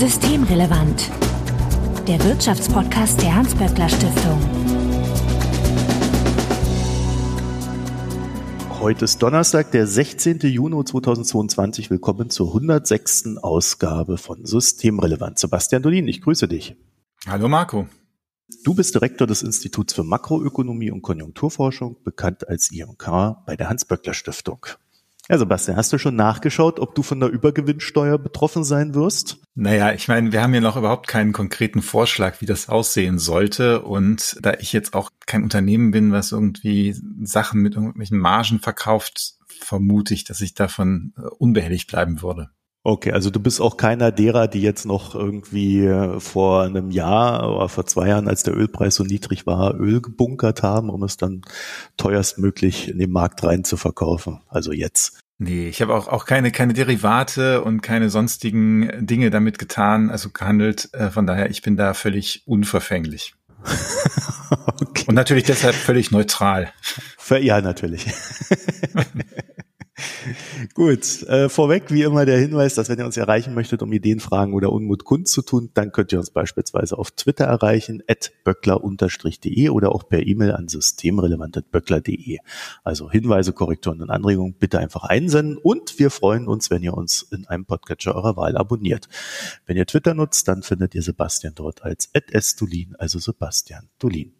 Systemrelevant. Der Wirtschaftspodcast der Hans-Böckler Stiftung. Heute ist Donnerstag, der 16. Juni 2022. Willkommen zur 106. Ausgabe von Systemrelevant. Sebastian Dolin, ich grüße dich. Hallo Marco. Du bist Direktor des Instituts für Makroökonomie und Konjunkturforschung, bekannt als IMK bei der Hans-Böckler Stiftung. Ja, Sebastian, hast du schon nachgeschaut, ob du von der Übergewinnsteuer betroffen sein wirst? Naja, ich meine, wir haben ja noch überhaupt keinen konkreten Vorschlag, wie das aussehen sollte. Und da ich jetzt auch kein Unternehmen bin, was irgendwie Sachen mit irgendwelchen Margen verkauft, vermute ich, dass ich davon äh, unbehelligt bleiben würde. Okay, also du bist auch keiner derer, die jetzt noch irgendwie äh, vor einem Jahr oder vor zwei Jahren, als der Ölpreis so niedrig war, Öl gebunkert haben, um es dann teuerstmöglich in den Markt rein zu verkaufen. Also jetzt. Nee, ich habe auch, auch keine, keine Derivate und keine sonstigen Dinge damit getan, also gehandelt. Äh, von daher, ich bin da völlig unverfänglich. okay. Und natürlich deshalb völlig neutral. Ja, natürlich. Gut, äh, vorweg wie immer der Hinweis, dass wenn ihr uns erreichen möchtet, um Ideen, Fragen oder Unmut kundzutun, dann könnt ihr uns beispielsweise auf Twitter erreichen, at böckler-de oder auch per E-Mail an systemrelevant.böckler.de. Also Hinweise, Korrekturen und Anregungen bitte einfach einsenden und wir freuen uns, wenn ihr uns in einem Podcatcher eurer Wahl abonniert. Wenn ihr Twitter nutzt, dann findet ihr Sebastian dort als at sdulin, also Sebastian Dulin.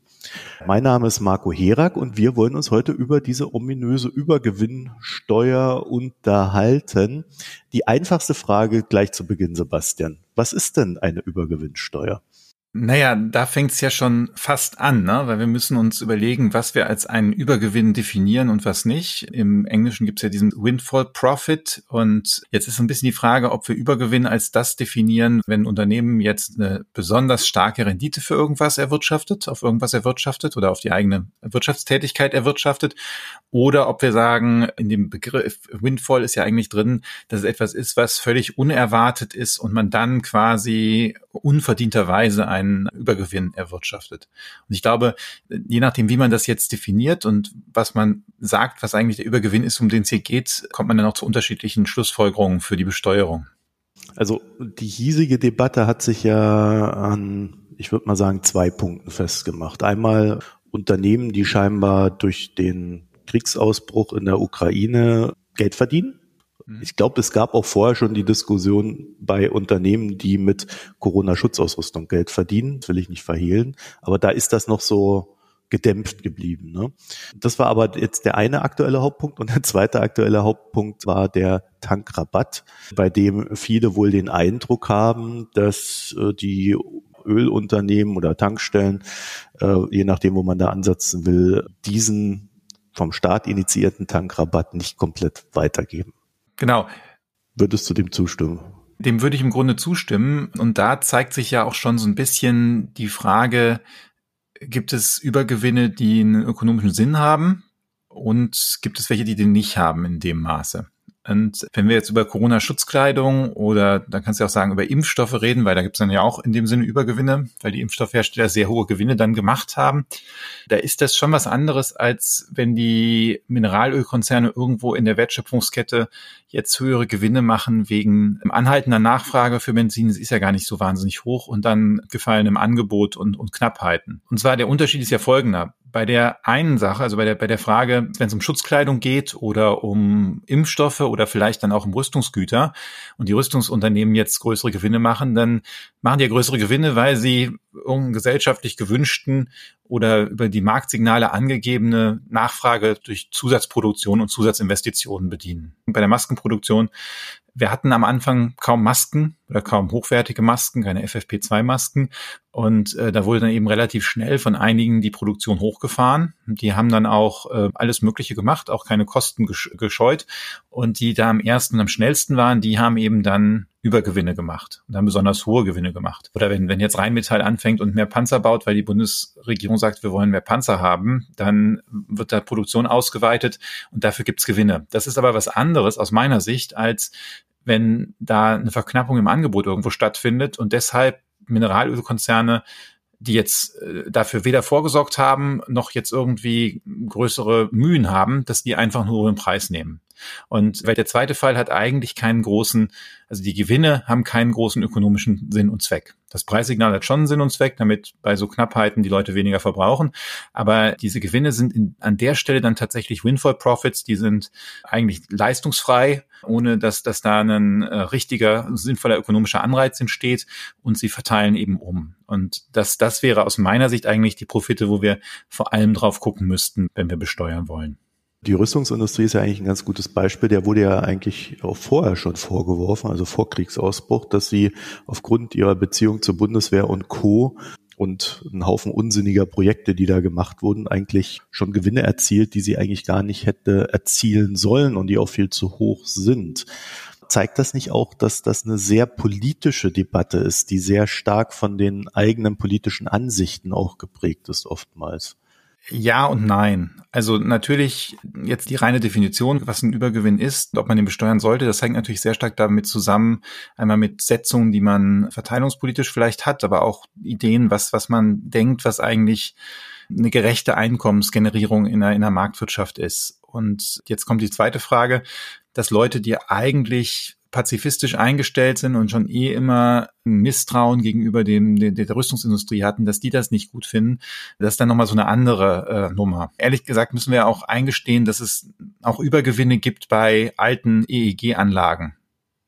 Mein Name ist Marco Herak und wir wollen uns heute über diese ominöse Übergewinnsteuer unterhalten. Die einfachste Frage gleich zu Beginn, Sebastian. Was ist denn eine Übergewinnsteuer? Naja, da fängt es ja schon fast an, ne? weil wir müssen uns überlegen, was wir als einen Übergewinn definieren und was nicht. Im Englischen gibt es ja diesen Windfall Profit und jetzt ist so ein bisschen die Frage, ob wir Übergewinn als das definieren, wenn ein Unternehmen jetzt eine besonders starke Rendite für irgendwas erwirtschaftet, auf irgendwas erwirtschaftet oder auf die eigene Wirtschaftstätigkeit erwirtschaftet oder ob wir sagen, in dem Begriff Windfall ist ja eigentlich drin, dass es etwas ist, was völlig unerwartet ist und man dann quasi unverdienterweise einen Übergewinn erwirtschaftet. Und ich glaube, je nachdem, wie man das jetzt definiert und was man sagt, was eigentlich der Übergewinn ist, um den es hier geht, kommt man dann auch zu unterschiedlichen Schlussfolgerungen für die Besteuerung. Also die hiesige Debatte hat sich ja an, ich würde mal sagen, zwei Punkten festgemacht. Einmal Unternehmen, die scheinbar durch den Kriegsausbruch in der Ukraine Geld verdienen. Mhm. Ich glaube, es gab auch vorher schon die Diskussion bei Unternehmen, die mit Corona-Schutzausrüstung Geld verdienen. Das will ich nicht verhehlen. Aber da ist das noch so gedämpft geblieben. Ne? Das war aber jetzt der eine aktuelle Hauptpunkt und der zweite aktuelle Hauptpunkt war der Tankrabatt, bei dem viele wohl den Eindruck haben, dass äh, die Ölunternehmen oder Tankstellen, äh, je nachdem, wo man da ansetzen will, diesen vom Staat initiierten Tankrabatt nicht komplett weitergeben. Genau. Würdest du dem zustimmen? Dem würde ich im Grunde zustimmen. Und da zeigt sich ja auch schon so ein bisschen die Frage, gibt es Übergewinne, die einen ökonomischen Sinn haben? Und gibt es welche, die den nicht haben in dem Maße? Und wenn wir jetzt über Corona-Schutzkleidung oder dann kannst du auch sagen über Impfstoffe reden, weil da gibt es dann ja auch in dem Sinne Übergewinne, weil die Impfstoffhersteller sehr hohe Gewinne dann gemacht haben. Da ist das schon was anderes, als wenn die Mineralölkonzerne irgendwo in der Wertschöpfungskette jetzt höhere Gewinne machen wegen anhaltender Nachfrage für Benzin. Das ist ja gar nicht so wahnsinnig hoch und dann gefallenem Angebot und, und Knappheiten. Und zwar der Unterschied ist ja folgender bei der einen Sache, also bei der, bei der Frage, wenn es um Schutzkleidung geht oder um Impfstoffe oder vielleicht dann auch um Rüstungsgüter und die Rüstungsunternehmen jetzt größere Gewinne machen, dann machen die ja größere Gewinne, weil sie irgendeinen gesellschaftlich gewünschten oder über die Marktsignale angegebene Nachfrage durch Zusatzproduktion und Zusatzinvestitionen bedienen. Bei der Maskenproduktion wir hatten am Anfang kaum Masken oder kaum hochwertige Masken, keine FFP2-Masken. Und äh, da wurde dann eben relativ schnell von einigen die Produktion hochgefahren. Die haben dann auch äh, alles Mögliche gemacht, auch keine Kosten gesch gescheut. Und die da am ersten und am schnellsten waren, die haben eben dann Übergewinne gemacht und haben besonders hohe Gewinne gemacht. Oder wenn, wenn jetzt Rheinmetall anfängt und mehr Panzer baut, weil die Bundesregierung sagt, wir wollen mehr Panzer haben, dann wird da Produktion ausgeweitet und dafür gibt's Gewinne. Das ist aber was anderes aus meiner Sicht, als wenn da eine Verknappung im Angebot irgendwo stattfindet und deshalb Mineralölkonzerne die jetzt äh, dafür weder vorgesorgt haben, noch jetzt irgendwie größere Mühen haben, dass die einfach nur den Preis nehmen. Und weil der zweite Fall hat eigentlich keinen großen, also die Gewinne haben keinen großen ökonomischen Sinn und Zweck. Das Preissignal hat schon Sinn und Zweck, damit bei so Knappheiten die Leute weniger verbrauchen. Aber diese Gewinne sind in, an der Stelle dann tatsächlich Windfall Profits, die sind eigentlich leistungsfrei, ohne dass, dass da ein äh, richtiger, sinnvoller ökonomischer Anreiz entsteht und sie verteilen eben um. Und das, das wäre aus meiner Sicht eigentlich die Profite, wo wir vor allem drauf gucken müssten, wenn wir besteuern wollen. Die Rüstungsindustrie ist ja eigentlich ein ganz gutes Beispiel. Der wurde ja eigentlich auch vorher schon vorgeworfen, also vor Kriegsausbruch, dass sie aufgrund ihrer Beziehung zur Bundeswehr und Co. und einen Haufen unsinniger Projekte, die da gemacht wurden, eigentlich schon Gewinne erzielt, die sie eigentlich gar nicht hätte erzielen sollen und die auch viel zu hoch sind. Zeigt das nicht auch, dass das eine sehr politische Debatte ist, die sehr stark von den eigenen politischen Ansichten auch geprägt ist oftmals? Ja und nein. Also natürlich jetzt die reine Definition, was ein Übergewinn ist, ob man den besteuern sollte, das hängt natürlich sehr stark damit zusammen, einmal mit Setzungen, die man verteilungspolitisch vielleicht hat, aber auch Ideen, was, was man denkt, was eigentlich eine gerechte Einkommensgenerierung in einer, in einer Marktwirtschaft ist. Und jetzt kommt die zweite Frage, dass Leute, die eigentlich pazifistisch eingestellt sind und schon eh immer ein Misstrauen gegenüber dem der, der Rüstungsindustrie hatten, dass die das nicht gut finden, das ist dann nochmal so eine andere äh, Nummer. Ehrlich gesagt müssen wir auch eingestehen, dass es auch Übergewinne gibt bei alten EEG-Anlagen.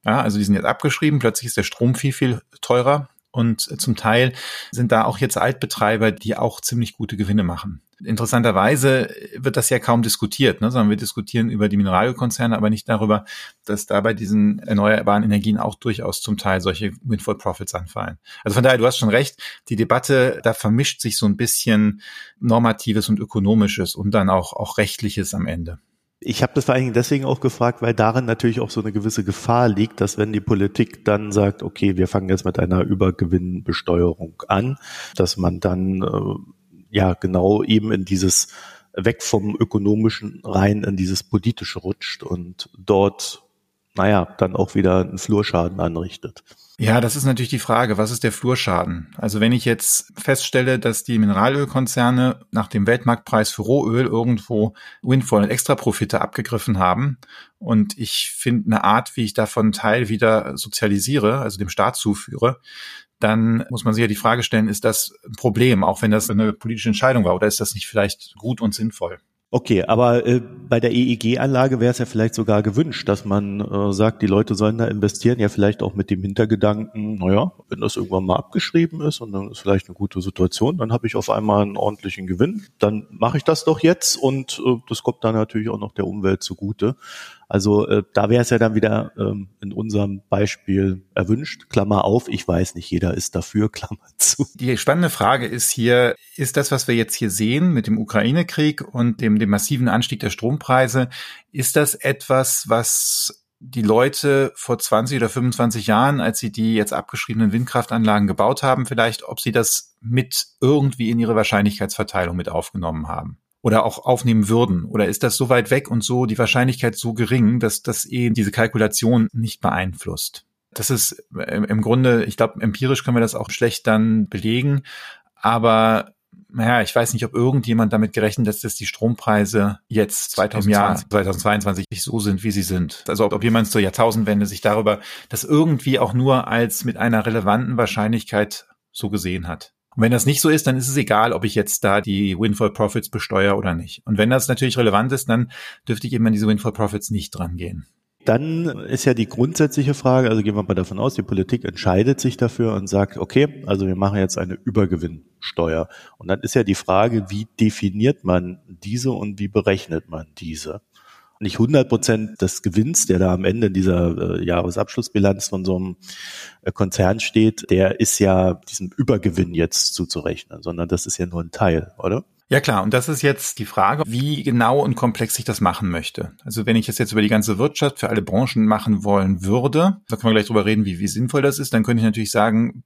Ja, also die sind jetzt abgeschrieben, plötzlich ist der Strom viel, viel teurer und zum Teil sind da auch jetzt Altbetreiber, die auch ziemlich gute Gewinne machen. Interessanterweise wird das ja kaum diskutiert, ne? sondern wir diskutieren über die Mineralölkonzerne, aber nicht darüber, dass da bei diesen erneuerbaren Energien auch durchaus zum Teil solche Windfall Profits anfallen. Also von daher, du hast schon recht, die Debatte, da vermischt sich so ein bisschen Normatives und Ökonomisches und dann auch, auch Rechtliches am Ende. Ich habe das vor allen Dingen deswegen auch gefragt, weil darin natürlich auch so eine gewisse Gefahr liegt, dass wenn die Politik dann sagt, okay, wir fangen jetzt mit einer Übergewinnbesteuerung an, dass man dann äh, ja genau eben in dieses weg vom ökonomischen rein in dieses politische rutscht und dort naja, dann auch wieder einen Flurschaden anrichtet. Ja, das ist natürlich die Frage, was ist der Flurschaden? Also wenn ich jetzt feststelle, dass die Mineralölkonzerne nach dem Weltmarktpreis für Rohöl irgendwo Windfall und Extraprofite abgegriffen haben und ich finde eine Art, wie ich davon Teil wieder sozialisiere, also dem Staat zuführe, dann muss man sich ja die Frage stellen, ist das ein Problem, auch wenn das eine politische Entscheidung war, oder ist das nicht vielleicht gut und sinnvoll? Okay, aber äh, bei der EEG-Anlage wäre es ja vielleicht sogar gewünscht, dass man äh, sagt, die Leute sollen da investieren, ja vielleicht auch mit dem Hintergedanken, naja, wenn das irgendwann mal abgeschrieben ist und dann ist vielleicht eine gute Situation, dann habe ich auf einmal einen ordentlichen Gewinn, dann mache ich das doch jetzt und äh, das kommt dann natürlich auch noch der Umwelt zugute. Also äh, da wäre es ja dann wieder ähm, in unserem Beispiel erwünscht. Klammer auf, ich weiß nicht, jeder ist dafür, Klammer zu. Die spannende Frage ist hier, ist das, was wir jetzt hier sehen mit dem Ukraine-Krieg und dem, dem massiven Anstieg der Strompreise, ist das etwas, was die Leute vor 20 oder 25 Jahren, als sie die jetzt abgeschriebenen Windkraftanlagen gebaut haben, vielleicht, ob sie das mit irgendwie in ihre Wahrscheinlichkeitsverteilung mit aufgenommen haben? oder auch aufnehmen würden? Oder ist das so weit weg und so die Wahrscheinlichkeit so gering, dass das eh diese Kalkulation nicht beeinflusst? Das ist im Grunde, ich glaube, empirisch können wir das auch schlecht dann belegen, aber naja, ich weiß nicht, ob irgendjemand damit gerechnet hat, dass die Strompreise jetzt 2020, 2022 so sind, wie sie sind. Also ob, ob jemand zur Jahrtausendwende sich darüber das irgendwie auch nur als mit einer relevanten Wahrscheinlichkeit so gesehen hat. Und wenn das nicht so ist, dann ist es egal, ob ich jetzt da die Windfall Profits besteuere oder nicht. Und wenn das natürlich relevant ist, dann dürfte ich eben an diese Windfall Profits nicht dran gehen. Dann ist ja die grundsätzliche Frage, also gehen wir mal davon aus, die Politik entscheidet sich dafür und sagt, okay, also wir machen jetzt eine Übergewinnsteuer. Und dann ist ja die Frage, wie definiert man diese und wie berechnet man diese? nicht 100 Prozent des Gewinns, der da am Ende dieser äh, Jahresabschlussbilanz von so einem äh, Konzern steht, der ist ja diesem Übergewinn jetzt zuzurechnen, sondern das ist ja nur ein Teil, oder? Ja klar, und das ist jetzt die Frage, wie genau und komplex ich das machen möchte. Also wenn ich das jetzt über die ganze Wirtschaft für alle Branchen machen wollen würde, da können wir gleich drüber reden, wie, wie sinnvoll das ist, dann könnte ich natürlich sagen,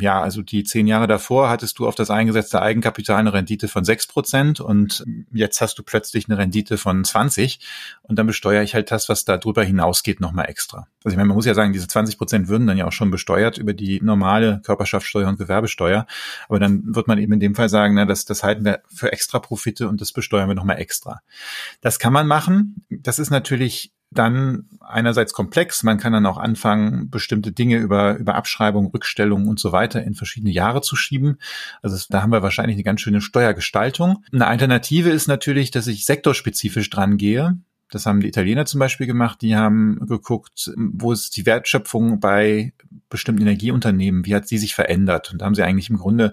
ja, also die zehn Jahre davor hattest du auf das eingesetzte Eigenkapital eine Rendite von sechs Prozent und jetzt hast du plötzlich eine Rendite von 20 und dann besteuere ich halt das, was da drüber hinausgeht, nochmal extra. Also ich meine, man muss ja sagen, diese 20 Prozent würden dann ja auch schon besteuert über die normale Körperschaftssteuer und Gewerbesteuer, aber dann wird man eben in dem Fall sagen, na, das, das halten wir extra Profite und das besteuern wir nochmal extra. Das kann man machen. Das ist natürlich dann einerseits komplex. Man kann dann auch anfangen, bestimmte Dinge über, über Abschreibung, Rückstellung und so weiter in verschiedene Jahre zu schieben. Also da haben wir wahrscheinlich eine ganz schöne Steuergestaltung. Eine Alternative ist natürlich, dass ich sektorspezifisch dran gehe. Das haben die Italiener zum Beispiel gemacht. Die haben geguckt, wo ist die Wertschöpfung bei bestimmten Energieunternehmen, wie hat sie sich verändert? Und da haben sie eigentlich im Grunde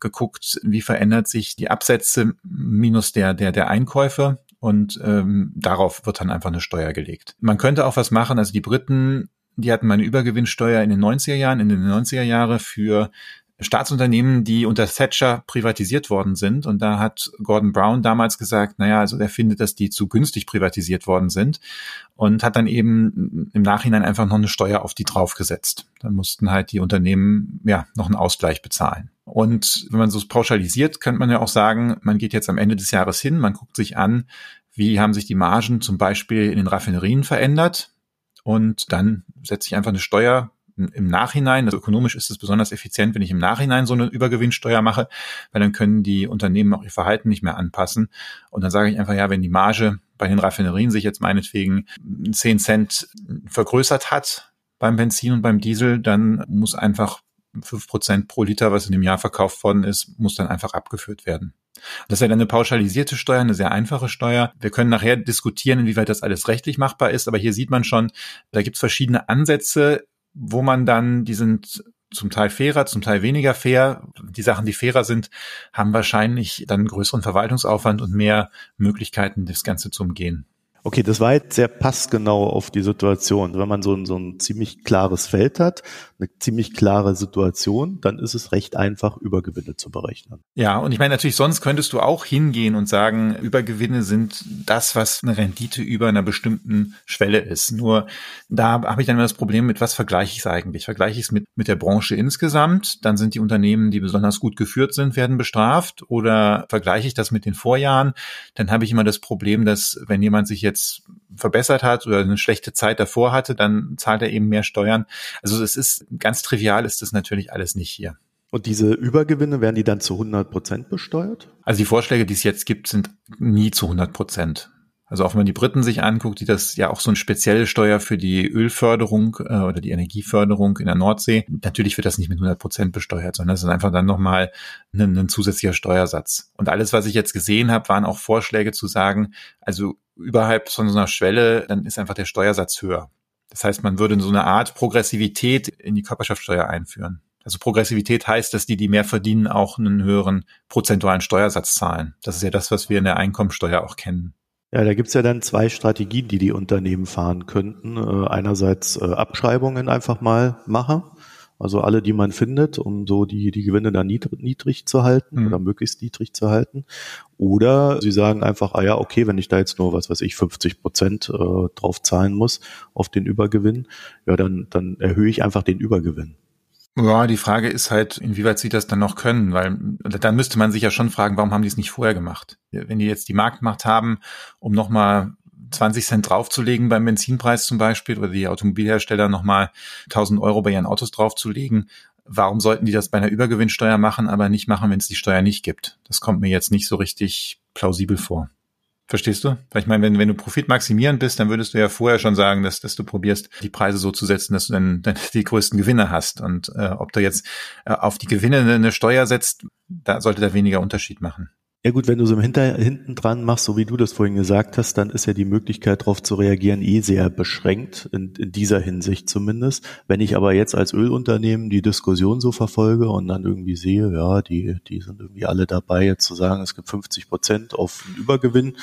geguckt, wie verändert sich die Absätze minus der, der, der Einkäufe. Und ähm, darauf wird dann einfach eine Steuer gelegt. Man könnte auch was machen, also die Briten, die hatten mal eine Übergewinnsteuer in den 90er Jahren, in den 90er Jahre für Staatsunternehmen, die unter Thatcher privatisiert worden sind. Und da hat Gordon Brown damals gesagt, naja, also er findet, dass die zu günstig privatisiert worden sind und hat dann eben im Nachhinein einfach noch eine Steuer auf die draufgesetzt. Dann mussten halt die Unternehmen ja noch einen Ausgleich bezahlen. Und wenn man so pauschalisiert, könnte man ja auch sagen, man geht jetzt am Ende des Jahres hin, man guckt sich an, wie haben sich die Margen zum Beispiel in den Raffinerien verändert. Und dann setze ich einfach eine Steuer im Nachhinein, also ökonomisch ist es besonders effizient, wenn ich im Nachhinein so eine Übergewinnsteuer mache, weil dann können die Unternehmen auch ihr Verhalten nicht mehr anpassen. Und dann sage ich einfach, ja, wenn die Marge bei den Raffinerien sich jetzt meinetwegen 10 Cent vergrößert hat beim Benzin und beim Diesel, dann muss einfach fünf Prozent pro Liter, was in dem Jahr verkauft worden ist, muss dann einfach abgeführt werden. Das ja dann eine pauschalisierte Steuer, eine sehr einfache Steuer. Wir können nachher diskutieren, inwieweit das alles rechtlich machbar ist, aber hier sieht man schon, da gibt es verschiedene Ansätze, wo man dann, die sind zum Teil fairer, zum Teil weniger fair. Die Sachen, die fairer sind, haben wahrscheinlich dann größeren Verwaltungsaufwand und mehr Möglichkeiten, das Ganze zu umgehen. Okay, das war jetzt sehr passgenau auf die Situation. Wenn man so ein, so ein ziemlich klares Feld hat, eine ziemlich klare Situation, dann ist es recht einfach, Übergewinne zu berechnen. Ja, und ich meine natürlich, sonst könntest du auch hingehen und sagen, Übergewinne sind das, was eine Rendite über einer bestimmten Schwelle ist. Nur da habe ich dann immer das Problem, mit was vergleiche ich es eigentlich? Vergleiche ich es mit, mit der Branche insgesamt? Dann sind die Unternehmen, die besonders gut geführt sind, werden bestraft. Oder vergleiche ich das mit den Vorjahren? Dann habe ich immer das Problem, dass wenn jemand sich jetzt jetzt verbessert hat oder eine schlechte Zeit davor hatte, dann zahlt er eben mehr Steuern. Also es ist ganz trivial ist das natürlich alles nicht hier. Und diese Übergewinne, werden die dann zu 100 Prozent besteuert? Also die Vorschläge, die es jetzt gibt, sind nie zu 100 Prozent. Also auch wenn man die Briten sich anguckt, die das ja auch so eine spezielle Steuer für die Ölförderung äh, oder die Energieförderung in der Nordsee. Natürlich wird das nicht mit 100 Prozent besteuert, sondern es ist einfach dann nochmal ein, ein zusätzlicher Steuersatz. Und alles, was ich jetzt gesehen habe, waren auch Vorschläge zu sagen, also überhalb von so einer Schwelle, dann ist einfach der Steuersatz höher. Das heißt, man würde so eine Art Progressivität in die Körperschaftssteuer einführen. Also Progressivität heißt, dass die, die mehr verdienen, auch einen höheren prozentualen Steuersatz zahlen. Das ist ja das, was wir in der Einkommensteuer auch kennen. Ja, da gibt's ja dann zwei Strategien, die die Unternehmen fahren könnten. Äh, einerseits äh, Abschreibungen einfach mal machen, also alle, die man findet, um so die, die Gewinne dann niedrig, niedrig zu halten mhm. oder möglichst niedrig zu halten. Oder sie sagen einfach, ah ja, okay, wenn ich da jetzt nur, was weiß ich, 50 Prozent äh, drauf zahlen muss auf den Übergewinn, ja, dann, dann erhöhe ich einfach den Übergewinn. Ja, die Frage ist halt, inwieweit sie das dann noch können, weil dann müsste man sich ja schon fragen, warum haben die es nicht vorher gemacht? Wenn die jetzt die Marktmacht haben, um nochmal 20 Cent draufzulegen beim Benzinpreis zum Beispiel oder die Automobilhersteller nochmal 1000 Euro bei ihren Autos draufzulegen, warum sollten die das bei einer Übergewinnsteuer machen, aber nicht machen, wenn es die Steuer nicht gibt? Das kommt mir jetzt nicht so richtig plausibel vor. Verstehst du? Weil ich meine, wenn, wenn du Profit maximieren bist, dann würdest du ja vorher schon sagen, dass, dass du probierst, die Preise so zu setzen, dass du dann, dann die größten Gewinne hast. Und äh, ob du jetzt äh, auf die Gewinne eine Steuer setzt, da sollte da weniger Unterschied machen. Ja gut, wenn du so im Hinter, hinten dran machst, so wie du das vorhin gesagt hast, dann ist ja die Möglichkeit darauf zu reagieren eh sehr beschränkt, in, in dieser Hinsicht zumindest. Wenn ich aber jetzt als Ölunternehmen die Diskussion so verfolge und dann irgendwie sehe, ja, die, die sind irgendwie alle dabei, jetzt zu sagen, es gibt 50 Prozent auf Übergewinn,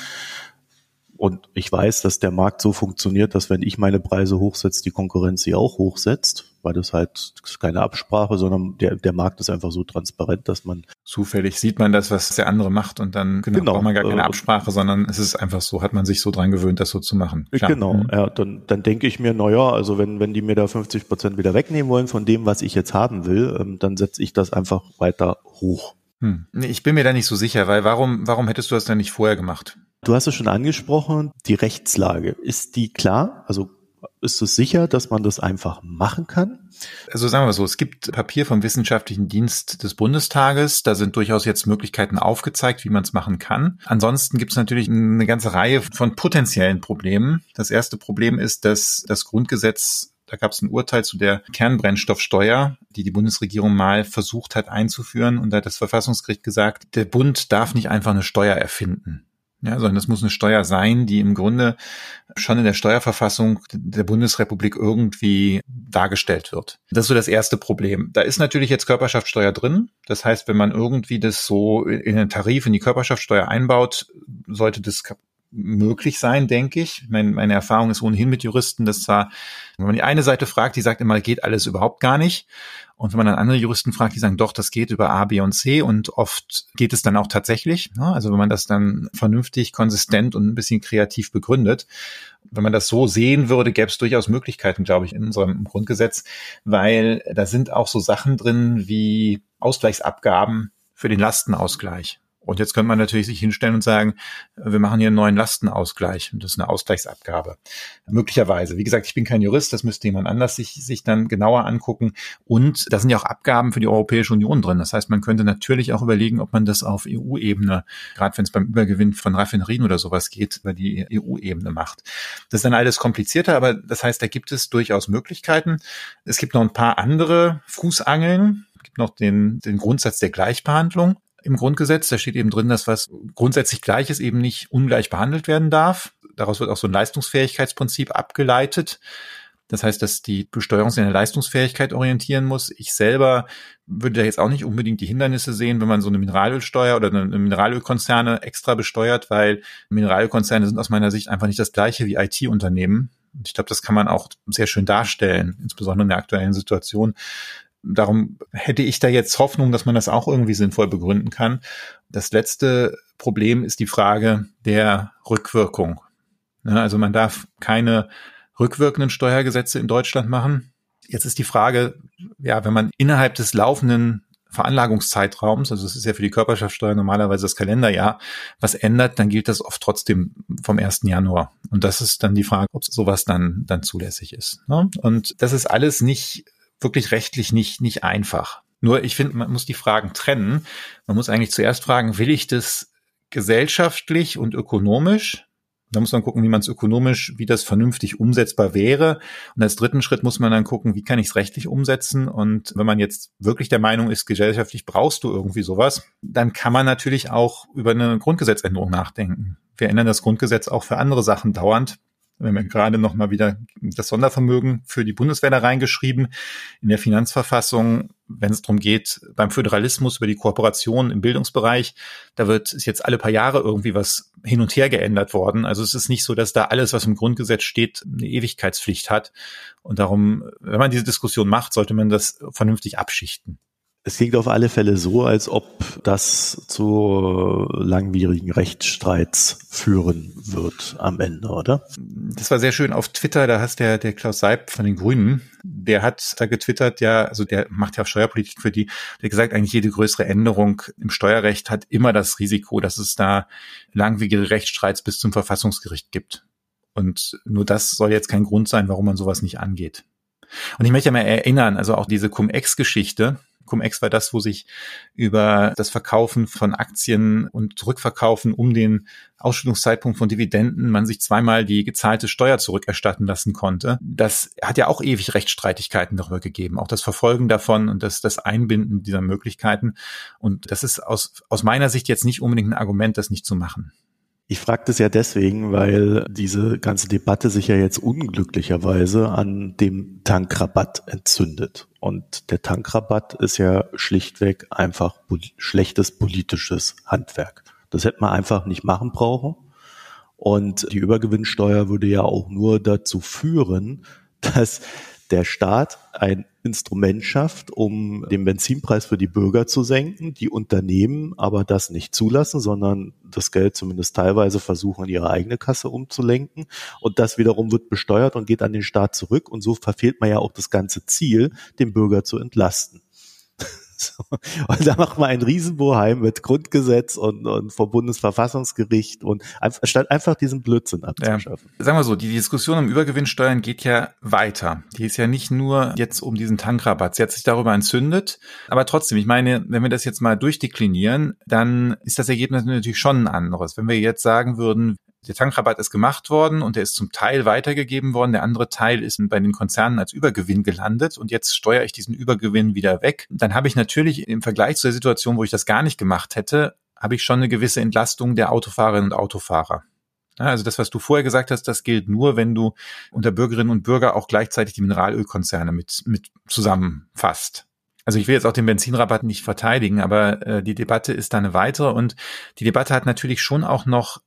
und ich weiß, dass der Markt so funktioniert, dass wenn ich meine Preise hochsetze, die Konkurrenz sie auch hochsetzt. Weil das halt keine Absprache, sondern der, der Markt ist einfach so transparent, dass man zufällig sieht man das, was der andere macht und dann genau, genau braucht man gar keine äh, Absprache, sondern es ist einfach so, hat man sich so dran gewöhnt, das so zu machen. Klar. Genau, mhm. ja, dann, dann denke ich mir, na ja, also wenn, wenn die mir da 50 Prozent wieder wegnehmen wollen von dem, was ich jetzt haben will, ähm, dann setze ich das einfach weiter hoch. Hm. Ich bin mir da nicht so sicher, weil warum, warum hättest du das denn nicht vorher gemacht? Du hast es schon angesprochen, die Rechtslage. Ist die klar? Also ist es sicher, dass man das einfach machen kann? Also sagen wir so, es gibt Papier vom Wissenschaftlichen Dienst des Bundestages. Da sind durchaus jetzt Möglichkeiten aufgezeigt, wie man es machen kann. Ansonsten gibt es natürlich eine ganze Reihe von potenziellen Problemen. Das erste Problem ist, dass das Grundgesetz da gab es ein Urteil zu der Kernbrennstoffsteuer, die die Bundesregierung mal versucht hat einzuführen. Und da hat das Verfassungsgericht gesagt, der Bund darf nicht einfach eine Steuer erfinden. Ja, sondern das muss eine Steuer sein, die im Grunde schon in der Steuerverfassung der Bundesrepublik irgendwie dargestellt wird. Das ist so das erste Problem. Da ist natürlich jetzt Körperschaftssteuer drin. Das heißt, wenn man irgendwie das so in den Tarif in die Körperschaftssteuer einbaut, sollte das möglich sein, denke ich. Mein, meine Erfahrung ist ohnehin mit Juristen, dass zwar, wenn man die eine Seite fragt, die sagt immer, geht alles überhaupt gar nicht. Und wenn man dann andere Juristen fragt, die sagen, doch, das geht über A, B und C und oft geht es dann auch tatsächlich. Ne? Also wenn man das dann vernünftig, konsistent und ein bisschen kreativ begründet. Wenn man das so sehen würde, gäbe es durchaus Möglichkeiten, glaube ich, in unserem Grundgesetz, weil da sind auch so Sachen drin wie Ausgleichsabgaben für den Lastenausgleich. Und jetzt könnte man natürlich sich hinstellen und sagen, wir machen hier einen neuen Lastenausgleich und das ist eine Ausgleichsabgabe. Möglicherweise. Wie gesagt, ich bin kein Jurist, das müsste jemand anders sich, sich dann genauer angucken. Und da sind ja auch Abgaben für die Europäische Union drin. Das heißt, man könnte natürlich auch überlegen, ob man das auf EU-Ebene, gerade wenn es beim Übergewinn von Raffinerien oder sowas geht, über die EU-Ebene macht. Das ist dann alles komplizierter, aber das heißt, da gibt es durchaus Möglichkeiten. Es gibt noch ein paar andere Fußangeln. Es gibt noch den, den Grundsatz der Gleichbehandlung im Grundgesetz. Da steht eben drin, dass was grundsätzlich gleich ist, eben nicht ungleich behandelt werden darf. Daraus wird auch so ein Leistungsfähigkeitsprinzip abgeleitet. Das heißt, dass die Besteuerung sich an der Leistungsfähigkeit orientieren muss. Ich selber würde da jetzt auch nicht unbedingt die Hindernisse sehen, wenn man so eine Mineralölsteuer oder eine Mineralölkonzerne extra besteuert, weil Mineralölkonzerne sind aus meiner Sicht einfach nicht das gleiche wie IT-Unternehmen. Ich glaube, das kann man auch sehr schön darstellen, insbesondere in der aktuellen Situation. Darum hätte ich da jetzt Hoffnung, dass man das auch irgendwie sinnvoll begründen kann. Das letzte Problem ist die Frage der Rückwirkung. Also man darf keine rückwirkenden Steuergesetze in Deutschland machen. Jetzt ist die Frage, ja, wenn man innerhalb des laufenden Veranlagungszeitraums, also es ist ja für die Körperschaftssteuer normalerweise das Kalenderjahr, was ändert, dann gilt das oft trotzdem vom 1. Januar. Und das ist dann die Frage, ob sowas dann, dann zulässig ist. Ne? Und das ist alles nicht wirklich rechtlich nicht, nicht einfach. Nur ich finde, man muss die Fragen trennen. Man muss eigentlich zuerst fragen, will ich das gesellschaftlich und ökonomisch? Da muss man gucken, wie man es ökonomisch, wie das vernünftig umsetzbar wäre. Und als dritten Schritt muss man dann gucken, wie kann ich es rechtlich umsetzen. Und wenn man jetzt wirklich der Meinung ist, gesellschaftlich brauchst du irgendwie sowas, dann kann man natürlich auch über eine Grundgesetzänderung nachdenken. Wir ändern das Grundgesetz auch für andere Sachen dauernd. Wir haben ja gerade noch mal wieder das Sondervermögen für die Bundeswehr da reingeschrieben. In der Finanzverfassung, wenn es darum geht, beim Föderalismus über die Kooperation im Bildungsbereich, da wird ist jetzt alle paar Jahre irgendwie was hin und her geändert worden. Also es ist nicht so, dass da alles, was im Grundgesetz steht, eine Ewigkeitspflicht hat. Und darum, wenn man diese Diskussion macht, sollte man das vernünftig abschichten. Es klingt auf alle Fälle so, als ob das zu langwierigen Rechtsstreits führen wird am Ende, oder? Das war sehr schön auf Twitter, da hast der, der Klaus Seib von den Grünen, der hat da getwittert, ja, also der macht ja auch Steuerpolitik für die, der gesagt, eigentlich jede größere Änderung im Steuerrecht hat immer das Risiko, dass es da langwierige Rechtsstreits bis zum Verfassungsgericht gibt. Und nur das soll jetzt kein Grund sein, warum man sowas nicht angeht. Und ich möchte mal erinnern, also auch diese Cum-Ex-Geschichte, Cum-Ex war das, wo sich über das Verkaufen von Aktien und Zurückverkaufen um den Ausschüttungszeitpunkt von Dividenden man sich zweimal die gezahlte Steuer zurückerstatten lassen konnte. Das hat ja auch ewig Rechtsstreitigkeiten darüber gegeben. Auch das Verfolgen davon und das, das Einbinden dieser Möglichkeiten. Und das ist aus, aus meiner Sicht jetzt nicht unbedingt ein Argument, das nicht zu machen. Ich frage das ja deswegen, weil diese ganze Debatte sich ja jetzt unglücklicherweise an dem Tankrabatt entzündet. Und der Tankrabatt ist ja schlichtweg einfach schlechtes politisches Handwerk. Das hätte man einfach nicht machen brauchen. Und die Übergewinnsteuer würde ja auch nur dazu führen, dass der Staat ein Instrument schafft, um den Benzinpreis für die Bürger zu senken, die Unternehmen aber das nicht zulassen, sondern das Geld zumindest teilweise versuchen, in ihre eigene Kasse umzulenken. Und das wiederum wird besteuert und geht an den Staat zurück. Und so verfehlt man ja auch das ganze Ziel, den Bürger zu entlasten. Und da macht man ein Riesenboheim mit Grundgesetz und, und vom Bundesverfassungsgericht und einfach, statt einfach diesen Blödsinn abzuschaffen. Ja. Sagen wir so, die Diskussion um Übergewinnsteuern geht ja weiter. Die ist ja nicht nur jetzt um diesen Tankrabatt. Sie hat sich darüber entzündet. Aber trotzdem, ich meine, wenn wir das jetzt mal durchdeklinieren, dann ist das Ergebnis natürlich schon ein anderes. Wenn wir jetzt sagen würden, der Tankrabatt ist gemacht worden und der ist zum Teil weitergegeben worden. Der andere Teil ist bei den Konzernen als Übergewinn gelandet und jetzt steuere ich diesen Übergewinn wieder weg. Dann habe ich natürlich im Vergleich zu der Situation, wo ich das gar nicht gemacht hätte, habe ich schon eine gewisse Entlastung der Autofahrerinnen und Autofahrer. Also das, was du vorher gesagt hast, das gilt nur, wenn du unter Bürgerinnen und Bürger auch gleichzeitig die Mineralölkonzerne mit, mit zusammenfasst. Also ich will jetzt auch den Benzinrabatt nicht verteidigen, aber äh, die Debatte ist da eine weitere und die Debatte hat natürlich schon auch noch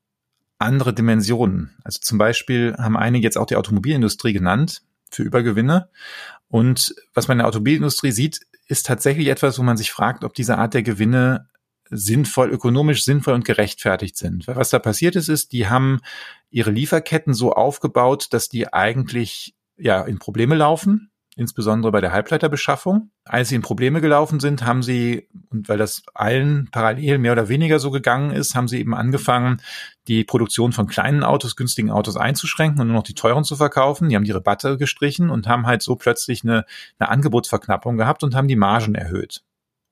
andere Dimensionen. Also zum Beispiel haben einige jetzt auch die Automobilindustrie genannt für Übergewinne. Und was man in der Automobilindustrie sieht, ist tatsächlich etwas, wo man sich fragt, ob diese Art der Gewinne sinnvoll, ökonomisch sinnvoll und gerechtfertigt sind. Was da passiert ist, ist, die haben ihre Lieferketten so aufgebaut, dass die eigentlich ja in Probleme laufen insbesondere bei der Halbleiterbeschaffung. Als sie in Probleme gelaufen sind, haben sie, und weil das allen parallel mehr oder weniger so gegangen ist, haben sie eben angefangen, die Produktion von kleinen Autos, günstigen Autos einzuschränken und nur noch die teuren zu verkaufen. Die haben die Rabatte gestrichen und haben halt so plötzlich eine, eine Angebotsverknappung gehabt und haben die Margen erhöht.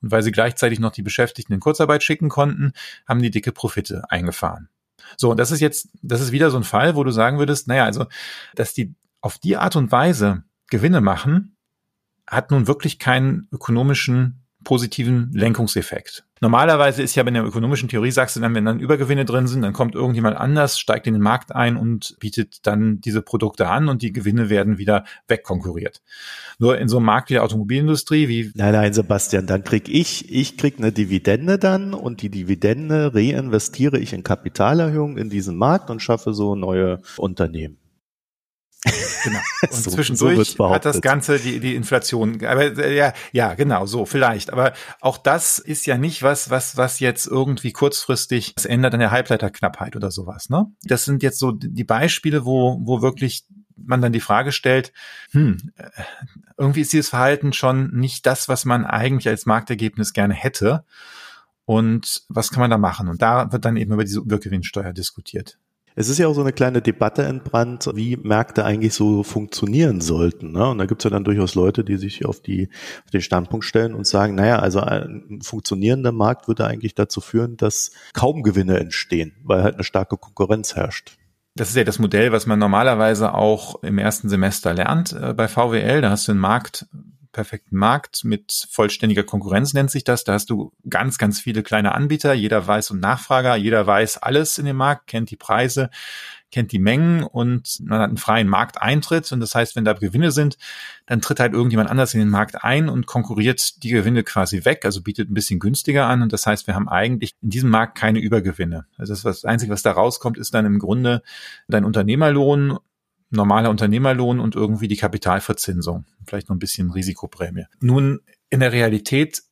Und weil sie gleichzeitig noch die Beschäftigten in Kurzarbeit schicken konnten, haben die dicke Profite eingefahren. So, und das ist jetzt, das ist wieder so ein Fall, wo du sagen würdest, naja, also, dass die auf die Art und Weise Gewinne machen, hat nun wirklich keinen ökonomischen positiven Lenkungseffekt. Normalerweise ist ja in der ökonomischen Theorie, sagst du dann, wenn dann Übergewinne drin sind, dann kommt irgendjemand anders, steigt in den Markt ein und bietet dann diese Produkte an und die Gewinne werden wieder wegkonkurriert. Nur in so einem Markt wie der Automobilindustrie, wie... Nein, nein, Sebastian, dann krieg ich, ich krieg eine Dividende dann und die Dividende reinvestiere ich in Kapitalerhöhung in diesen Markt und schaffe so neue Unternehmen. Genau. Und so, zwischendurch so hat das Ganze die, die Inflation. Aber äh, ja, ja, genau, so, vielleicht. Aber auch das ist ja nicht was, was, was jetzt irgendwie kurzfristig das ändert an der Halbleiterknappheit oder sowas. Ne? Das sind jetzt so die Beispiele, wo, wo wirklich man dann die Frage stellt, hm, äh, irgendwie ist dieses Verhalten schon nicht das, was man eigentlich als Marktergebnis gerne hätte. Und was kann man da machen? Und da wird dann eben über diese Übergewinnsteuer diskutiert. Es ist ja auch so eine kleine Debatte entbrannt, wie Märkte eigentlich so funktionieren sollten. Ne? Und da gibt es ja dann durchaus Leute, die sich auf, die, auf den Standpunkt stellen und sagen, naja, also ein funktionierender Markt würde eigentlich dazu führen, dass kaum Gewinne entstehen, weil halt eine starke Konkurrenz herrscht. Das ist ja das Modell, was man normalerweise auch im ersten Semester lernt äh, bei VWL. Da hast du einen Markt perfekten Markt mit vollständiger Konkurrenz nennt sich das. Da hast du ganz, ganz viele kleine Anbieter. Jeder weiß und Nachfrager. Jeder weiß alles in dem Markt, kennt die Preise, kennt die Mengen und man hat einen freien Markteintritt. Und das heißt, wenn da Gewinne sind, dann tritt halt irgendjemand anders in den Markt ein und konkurriert die Gewinne quasi weg, also bietet ein bisschen günstiger an. Und das heißt, wir haben eigentlich in diesem Markt keine Übergewinne. Also das, das Einzige, was da rauskommt, ist dann im Grunde dein Unternehmerlohn normaler Unternehmerlohn und irgendwie die Kapitalverzinsung. Vielleicht noch ein bisschen Risikoprämie. Nun, in der Realität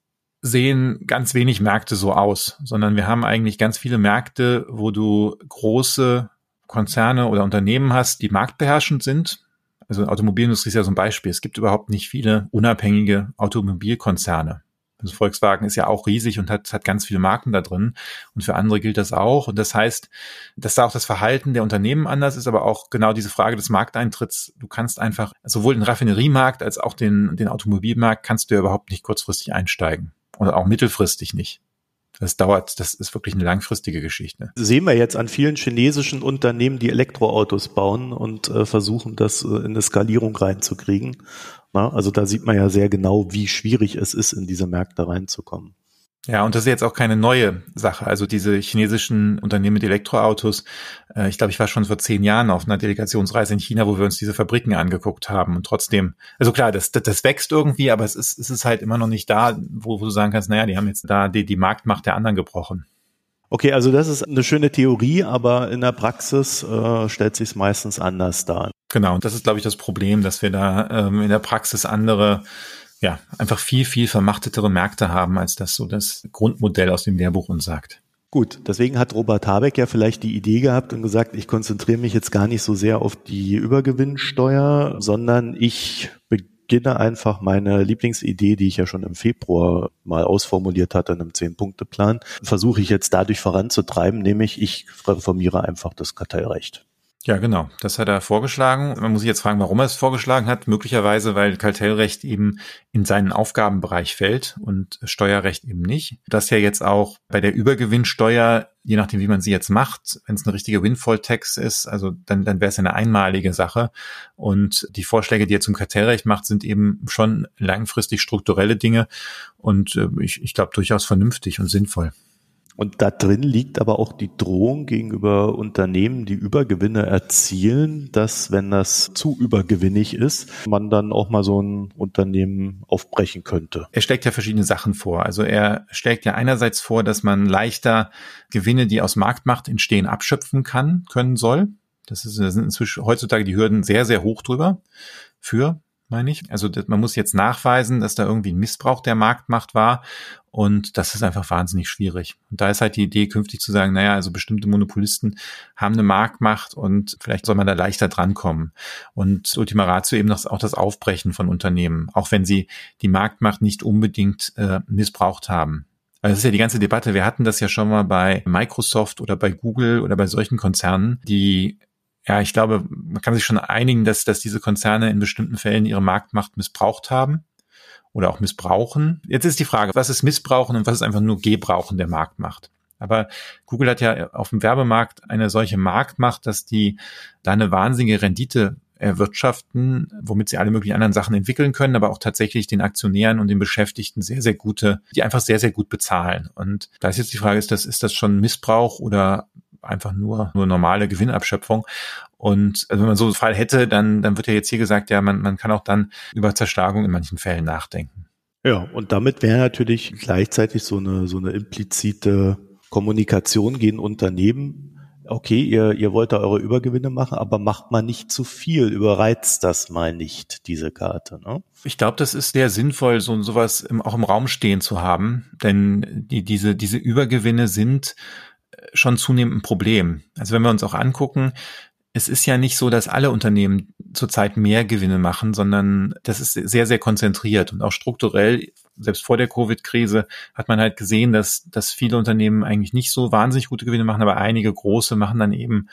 sehen ganz wenig Märkte so aus, sondern wir haben eigentlich ganz viele Märkte, wo du große Konzerne oder Unternehmen hast, die marktbeherrschend sind. Also Automobilindustrie ist ja so ein Beispiel. Es gibt überhaupt nicht viele unabhängige Automobilkonzerne. Also Volkswagen ist ja auch riesig und hat, hat ganz viele Marken da drin. Und für andere gilt das auch. Und das heißt, dass da auch das Verhalten der Unternehmen anders ist, aber auch genau diese Frage des Markteintritts. Du kannst einfach sowohl den Raffineriemarkt als auch den, den Automobilmarkt kannst du ja überhaupt nicht kurzfristig einsteigen. Oder auch mittelfristig nicht. Das dauert, das ist wirklich eine langfristige Geschichte. Sehen wir jetzt an vielen chinesischen Unternehmen, die Elektroautos bauen und äh, versuchen, das äh, in eine Skalierung reinzukriegen. Na, also da sieht man ja sehr genau, wie schwierig es ist, in diese Märkte reinzukommen. Ja, und das ist jetzt auch keine neue Sache. Also diese chinesischen Unternehmen mit Elektroautos, äh, ich glaube, ich war schon vor zehn Jahren auf einer Delegationsreise in China, wo wir uns diese Fabriken angeguckt haben. Und trotzdem, also klar, das, das, das wächst irgendwie, aber es ist, es ist halt immer noch nicht da, wo, wo du sagen kannst, naja, die haben jetzt da die, die Marktmacht der anderen gebrochen. Okay, also das ist eine schöne Theorie, aber in der Praxis äh, stellt sich es meistens anders dar. Genau, und das ist, glaube ich, das Problem, dass wir da ähm, in der Praxis andere, ja, einfach viel, viel vermachtetere Märkte haben, als das so das Grundmodell aus dem Lehrbuch uns sagt. Gut, deswegen hat Robert Habeck ja vielleicht die Idee gehabt und gesagt, ich konzentriere mich jetzt gar nicht so sehr auf die Übergewinnsteuer, sondern ich beginne einfach meine Lieblingsidee, die ich ja schon im Februar mal ausformuliert hatte in einem Zehn-Punkte-Plan, versuche ich jetzt dadurch voranzutreiben, nämlich ich reformiere einfach das Kartellrecht. Ja, genau. Das hat er vorgeschlagen. Man muss sich jetzt fragen, warum er es vorgeschlagen hat. Möglicherweise, weil Kartellrecht eben in seinen Aufgabenbereich fällt und Steuerrecht eben nicht. Das ja jetzt auch bei der Übergewinnsteuer, je nachdem, wie man sie jetzt macht, wenn es eine richtige Windfall-Tax ist, also dann, dann wäre es eine einmalige Sache. Und die Vorschläge, die er zum Kartellrecht macht, sind eben schon langfristig strukturelle Dinge und äh, ich, ich glaube durchaus vernünftig und sinnvoll. Und da drin liegt aber auch die Drohung gegenüber Unternehmen, die Übergewinne erzielen, dass wenn das zu übergewinnig ist, man dann auch mal so ein Unternehmen aufbrechen könnte. Er schlägt ja verschiedene Sachen vor. Also er schlägt ja einerseits vor, dass man leichter Gewinne, die aus Marktmacht entstehen, abschöpfen kann, können soll. Das, ist, das sind inzwischen heutzutage die Hürden sehr, sehr hoch drüber für meine ich. Also man muss jetzt nachweisen, dass da irgendwie ein Missbrauch der Marktmacht war und das ist einfach wahnsinnig schwierig. Und da ist halt die Idee, künftig zu sagen, naja, also bestimmte Monopolisten haben eine Marktmacht und vielleicht soll man da leichter drankommen. Und Ultima Ratio eben auch das Aufbrechen von Unternehmen, auch wenn sie die Marktmacht nicht unbedingt äh, missbraucht haben. Also das ist ja die ganze Debatte. Wir hatten das ja schon mal bei Microsoft oder bei Google oder bei solchen Konzernen, die ja, ich glaube, man kann sich schon einigen, dass, dass diese Konzerne in bestimmten Fällen ihre Marktmacht missbraucht haben oder auch missbrauchen. Jetzt ist die Frage, was ist Missbrauchen und was ist einfach nur Gebrauchen der Marktmacht? Aber Google hat ja auf dem Werbemarkt eine solche Marktmacht, dass die da eine wahnsinnige Rendite erwirtschaften, womit sie alle möglichen anderen Sachen entwickeln können, aber auch tatsächlich den Aktionären und den Beschäftigten sehr, sehr gute, die einfach sehr, sehr gut bezahlen. Und da ist jetzt die Frage, ist das, ist das schon Missbrauch oder einfach nur, nur normale Gewinnabschöpfung. Und also wenn man so einen Fall hätte, dann, dann wird ja jetzt hier gesagt, ja, man, man kann auch dann über Zerschlagung in manchen Fällen nachdenken. Ja, und damit wäre natürlich gleichzeitig so eine, so eine implizite Kommunikation gegen Unternehmen. Okay, ihr, ihr wollt da eure Übergewinne machen, aber macht mal nicht zu viel, überreizt das mal nicht, diese Karte. Ne? Ich glaube, das ist sehr sinnvoll, so sowas im, auch im Raum stehen zu haben, denn die, diese, diese Übergewinne sind schon zunehmend ein Problem. Also wenn wir uns auch angucken, es ist ja nicht so, dass alle Unternehmen zurzeit mehr Gewinne machen, sondern das ist sehr, sehr konzentriert und auch strukturell. Selbst vor der Covid-Krise hat man halt gesehen, dass, dass viele Unternehmen eigentlich nicht so wahnsinnig gute Gewinne machen, aber einige große machen dann eben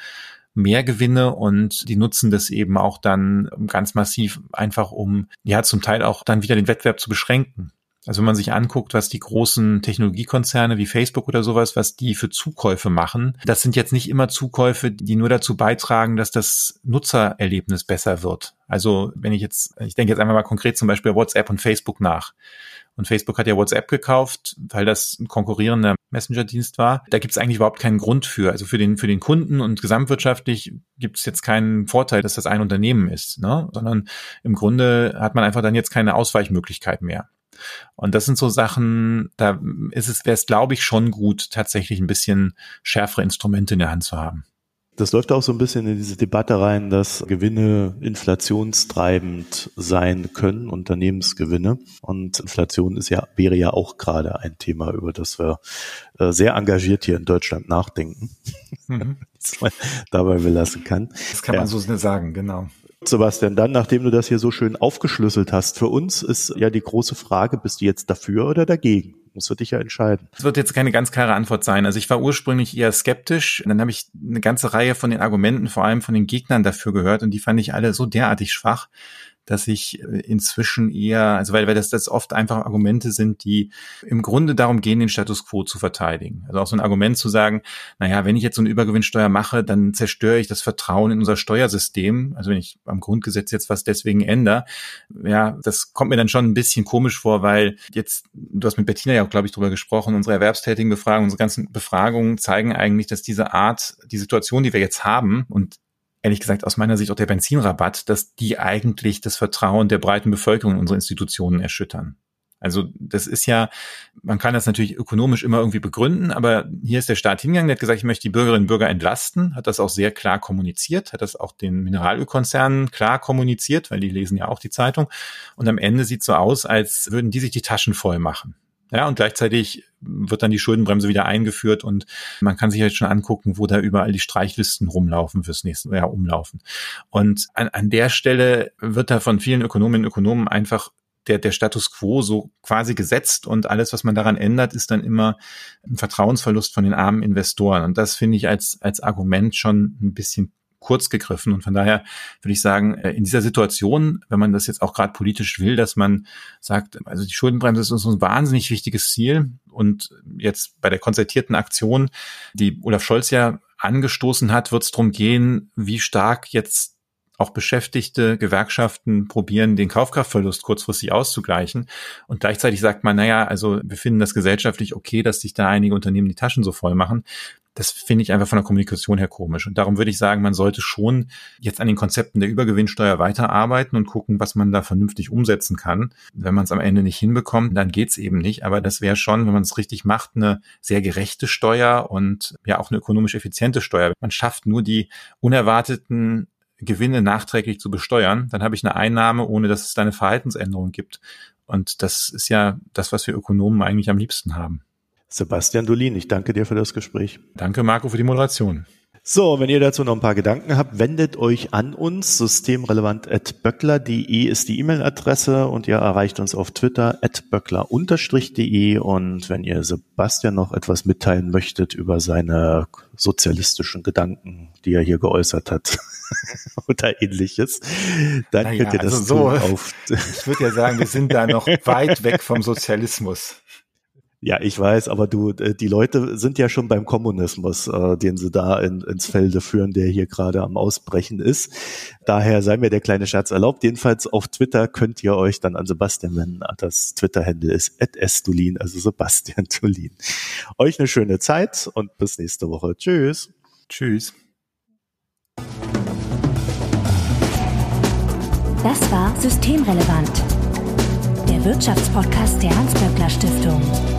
mehr Gewinne und die nutzen das eben auch dann ganz massiv einfach, um ja zum Teil auch dann wieder den Wettbewerb zu beschränken. Also wenn man sich anguckt, was die großen Technologiekonzerne wie Facebook oder sowas, was die für Zukäufe machen, das sind jetzt nicht immer Zukäufe, die nur dazu beitragen, dass das Nutzererlebnis besser wird. Also wenn ich jetzt, ich denke jetzt einmal mal konkret zum Beispiel WhatsApp und Facebook nach. Und Facebook hat ja WhatsApp gekauft, weil das ein konkurrierender Messenger-Dienst war. Da gibt es eigentlich überhaupt keinen Grund für. Also für den, für den Kunden und gesamtwirtschaftlich gibt es jetzt keinen Vorteil, dass das ein Unternehmen ist, ne? sondern im Grunde hat man einfach dann jetzt keine Ausweichmöglichkeit mehr. Und das sind so Sachen, da ist es, wäre es, glaube ich, schon gut, tatsächlich ein bisschen schärfere Instrumente in der Hand zu haben. Das läuft auch so ein bisschen in diese Debatte rein, dass Gewinne inflationstreibend sein können, Unternehmensgewinne. Und Inflation ist ja, wäre ja auch gerade ein Thema, über das wir äh, sehr engagiert hier in Deutschland nachdenken. Mhm. das man dabei belassen kann. Das kann ja. man so sagen, genau. Sebastian, dann, nachdem du das hier so schön aufgeschlüsselt hast, für uns ist ja die große Frage, bist du jetzt dafür oder dagegen? Musst du dich ja entscheiden. Es wird jetzt keine ganz klare Antwort sein. Also ich war ursprünglich eher skeptisch. Dann habe ich eine ganze Reihe von den Argumenten, vor allem von den Gegnern dafür gehört und die fand ich alle so derartig schwach, dass ich äh, inzwischen eher, also weil, weil das, das oft einfach Argumente sind, die im Grunde darum gehen, den Status quo zu verteidigen. Also auch so ein Argument zu sagen, naja, wenn ich jetzt so eine Übergewinnsteuer mache, dann zerstöre ich das Vertrauen in unser Steuersystem. Also wenn ich am Grundgesetz jetzt was deswegen ändere, ja, das kommt mir dann schon ein bisschen komisch vor, weil jetzt, du hast mit Bettina ja auch, glaube ich, drüber gesprochen, unsere erwerbstätigen Befragungen, unsere ganzen Befragungen zeigen eigentlich, dass diese Art, die Situation, die wir jetzt haben und ehrlich gesagt aus meiner Sicht auch der Benzinrabatt, dass die eigentlich das Vertrauen der breiten Bevölkerung in unsere Institutionen erschüttern. Also das ist ja, man kann das natürlich ökonomisch immer irgendwie begründen, aber hier ist der Staat hingegangen, der hat gesagt, ich möchte die Bürgerinnen und Bürger entlasten, hat das auch sehr klar kommuniziert, hat das auch den Mineralölkonzernen klar kommuniziert, weil die lesen ja auch die Zeitung. Und am Ende sieht so aus, als würden die sich die Taschen voll machen. Ja, und gleichzeitig wird dann die Schuldenbremse wieder eingeführt und man kann sich jetzt schon angucken, wo da überall die Streichlisten rumlaufen fürs nächste Jahr umlaufen. Und an, an der Stelle wird da von vielen Ökonominnen und Ökonomen einfach der, der Status quo so quasi gesetzt und alles, was man daran ändert, ist dann immer ein Vertrauensverlust von den armen Investoren. Und das finde ich als, als Argument schon ein bisschen kurz gegriffen. Und von daher würde ich sagen, äh, in dieser Situation, wenn man das jetzt auch gerade politisch will, dass man sagt, also die Schuldenbremse ist uns ein wahnsinnig wichtiges Ziel. Und jetzt bei der konzertierten Aktion, die Olaf Scholz ja angestoßen hat, wird es darum gehen, wie stark jetzt auch beschäftigte Gewerkschaften probieren, den Kaufkraftverlust kurzfristig auszugleichen. Und gleichzeitig sagt man, naja, also wir finden das gesellschaftlich okay, dass sich da einige Unternehmen die Taschen so voll machen das finde ich einfach von der Kommunikation her komisch. Und darum würde ich sagen, man sollte schon jetzt an den Konzepten der Übergewinnsteuer weiterarbeiten und gucken, was man da vernünftig umsetzen kann. Wenn man es am Ende nicht hinbekommt, dann geht's eben nicht. Aber das wäre schon, wenn man es richtig macht, eine sehr gerechte Steuer und ja auch eine ökonomisch effiziente Steuer. Man schafft nur die unerwarteten Gewinne nachträglich zu besteuern, dann habe ich eine Einnahme, ohne dass es da eine Verhaltensänderung gibt. Und das ist ja das, was wir Ökonomen eigentlich am liebsten haben. Sebastian Dolin, ich danke dir für das Gespräch. Danke, Marco, für die Moderation. So, wenn ihr dazu noch ein paar Gedanken habt, wendet euch an uns. Systemrelevant.böckler.de ist die E-Mail-Adresse und ihr erreicht uns auf Twitter at böckler-de. Und wenn ihr Sebastian noch etwas mitteilen möchtet über seine sozialistischen Gedanken, die er hier geäußert hat oder ähnliches, dann naja, könnt ihr das also so, auf. Ich würde ja sagen, wir sind da noch weit weg vom Sozialismus. Ja, ich weiß, aber du, äh, die Leute sind ja schon beim Kommunismus, äh, den sie da in, ins Felde führen, der hier gerade am Ausbrechen ist. Daher sei mir der kleine Scherz erlaubt. Jedenfalls auf Twitter könnt ihr euch dann an Sebastian wenden. Das Twitter-Handle ist @estulin, also Sebastian Tulin. Euch eine schöne Zeit und bis nächste Woche. Tschüss. Tschüss. Das war Systemrelevant, der Wirtschaftspodcast der Hans-Böckler Stiftung.